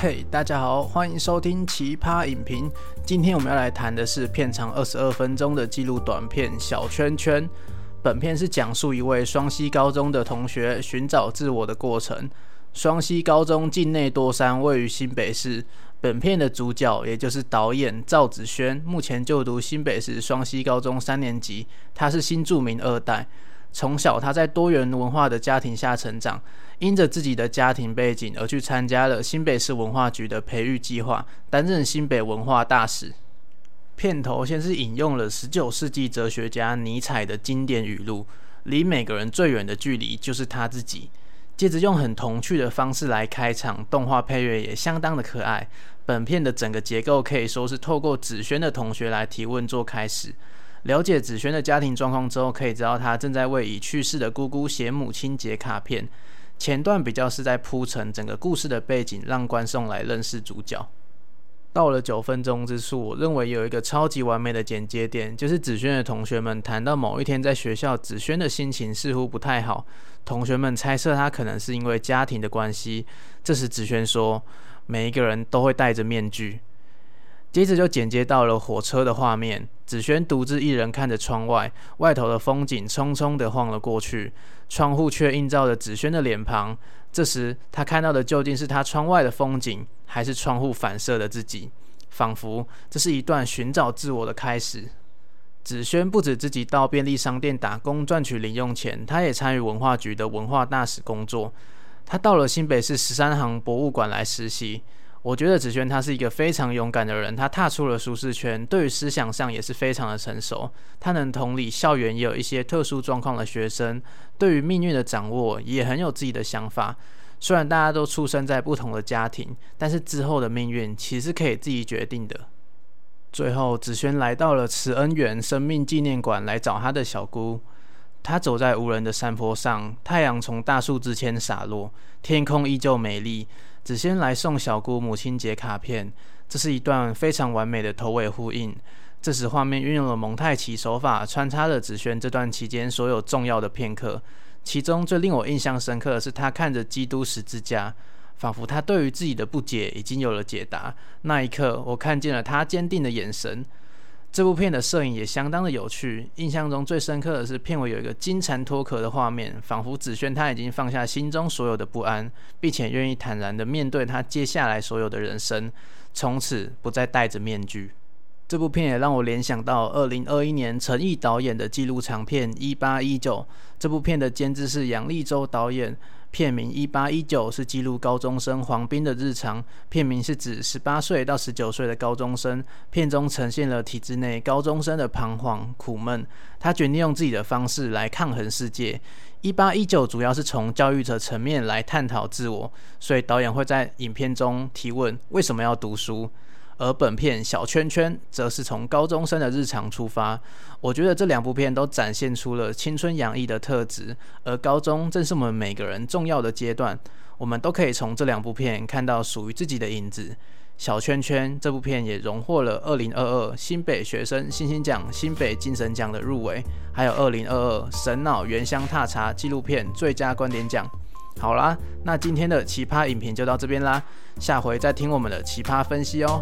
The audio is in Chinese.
嘿，大家好，欢迎收听奇葩影评。今天我们要来谈的是片长二十二分钟的纪录短片《小圈圈》。本片是讲述一位双溪高中的同学寻找自我的过程。双溪高中境内多山，位于新北市。本片的主角也就是导演赵子轩，目前就读新北市双溪高中三年级。他是新著名二代。从小，他在多元文化的家庭下成长，因着自己的家庭背景而去参加了新北市文化局的培育计划，担任新北文化大使。片头先是引用了十九世纪哲学家尼采的经典语录：“离每个人最远的距离就是他自己。”接着用很童趣的方式来开场，动画配乐也相当的可爱。本片的整个结构可以说是透过子轩的同学来提问做开始。了解子轩的家庭状况之后，可以知道他正在为已去世的姑姑写母亲节卡片。前段比较是在铺陈整个故事的背景，让观众来认识主角。到了九分钟之处，我认为有一个超级完美的剪接点，就是子轩的同学们谈到某一天在学校，子轩的心情似乎不太好。同学们猜测他可能是因为家庭的关系。这时子轩说：“每一个人都会戴着面具。”接着就剪接到了火车的画面，子轩独自一人看着窗外，外头的风景匆匆地晃了过去，窗户却映照着子轩的脸庞。这时他看到的究竟是他窗外的风景，还是窗户反射的自己？仿佛这是一段寻找自我的开始。子轩不止自己到便利商店打工赚取零用钱，他也参与文化局的文化大使工作。他到了新北市十三行博物馆来实习。我觉得子轩他是一个非常勇敢的人，他踏出了舒适圈，对于思想上也是非常的成熟。他能同理校园也有一些特殊状况的学生，对于命运的掌握也很有自己的想法。虽然大家都出生在不同的家庭，但是之后的命运其实可以自己决定的。最后，子轩来到了慈恩园生命纪念馆来找他的小姑。他走在无人的山坡上，太阳从大树之间洒落，天空依旧美丽。子轩来送小姑母亲节卡片，这是一段非常完美的头尾呼应。这时画面运用了蒙太奇手法，穿插了子轩这段期间所有重要的片刻。其中最令我印象深刻的是，他看着基督十字架，仿佛他对于自己的不解已经有了解答。那一刻，我看见了他坚定的眼神。这部片的摄影也相当的有趣，印象中最深刻的是片尾有一个金蝉脱壳的画面，仿佛紫萱他已经放下心中所有的不安，并且愿意坦然的面对他接下来所有的人生，从此不再戴着面具。这部片也让我联想到二零二一年陈毅导演的纪录长片《一八一九》，这部片的监制是杨力州导演。片名《一八一九》是记录高中生黄斌的日常。片名是指十八岁到十九岁的高中生。片中呈现了体制内高中生的彷徨苦闷。他决定用自己的方式来抗衡世界。一八一九主要是从教育者层面来探讨自我，所以导演会在影片中提问：为什么要读书？而本片小圈圈则是从高中生的日常出发，我觉得这两部片都展现出了青春洋溢的特质，而高中正是我们每个人重要的阶段，我们都可以从这两部片看到属于自己的影子。小圈圈这部片也荣获了二零二二新北学生新星奖、新北精神奖的入围，还有二零二二神脑原乡踏查纪录片最佳观点奖。好啦，那今天的奇葩影评就到这边啦，下回再听我们的奇葩分析哦。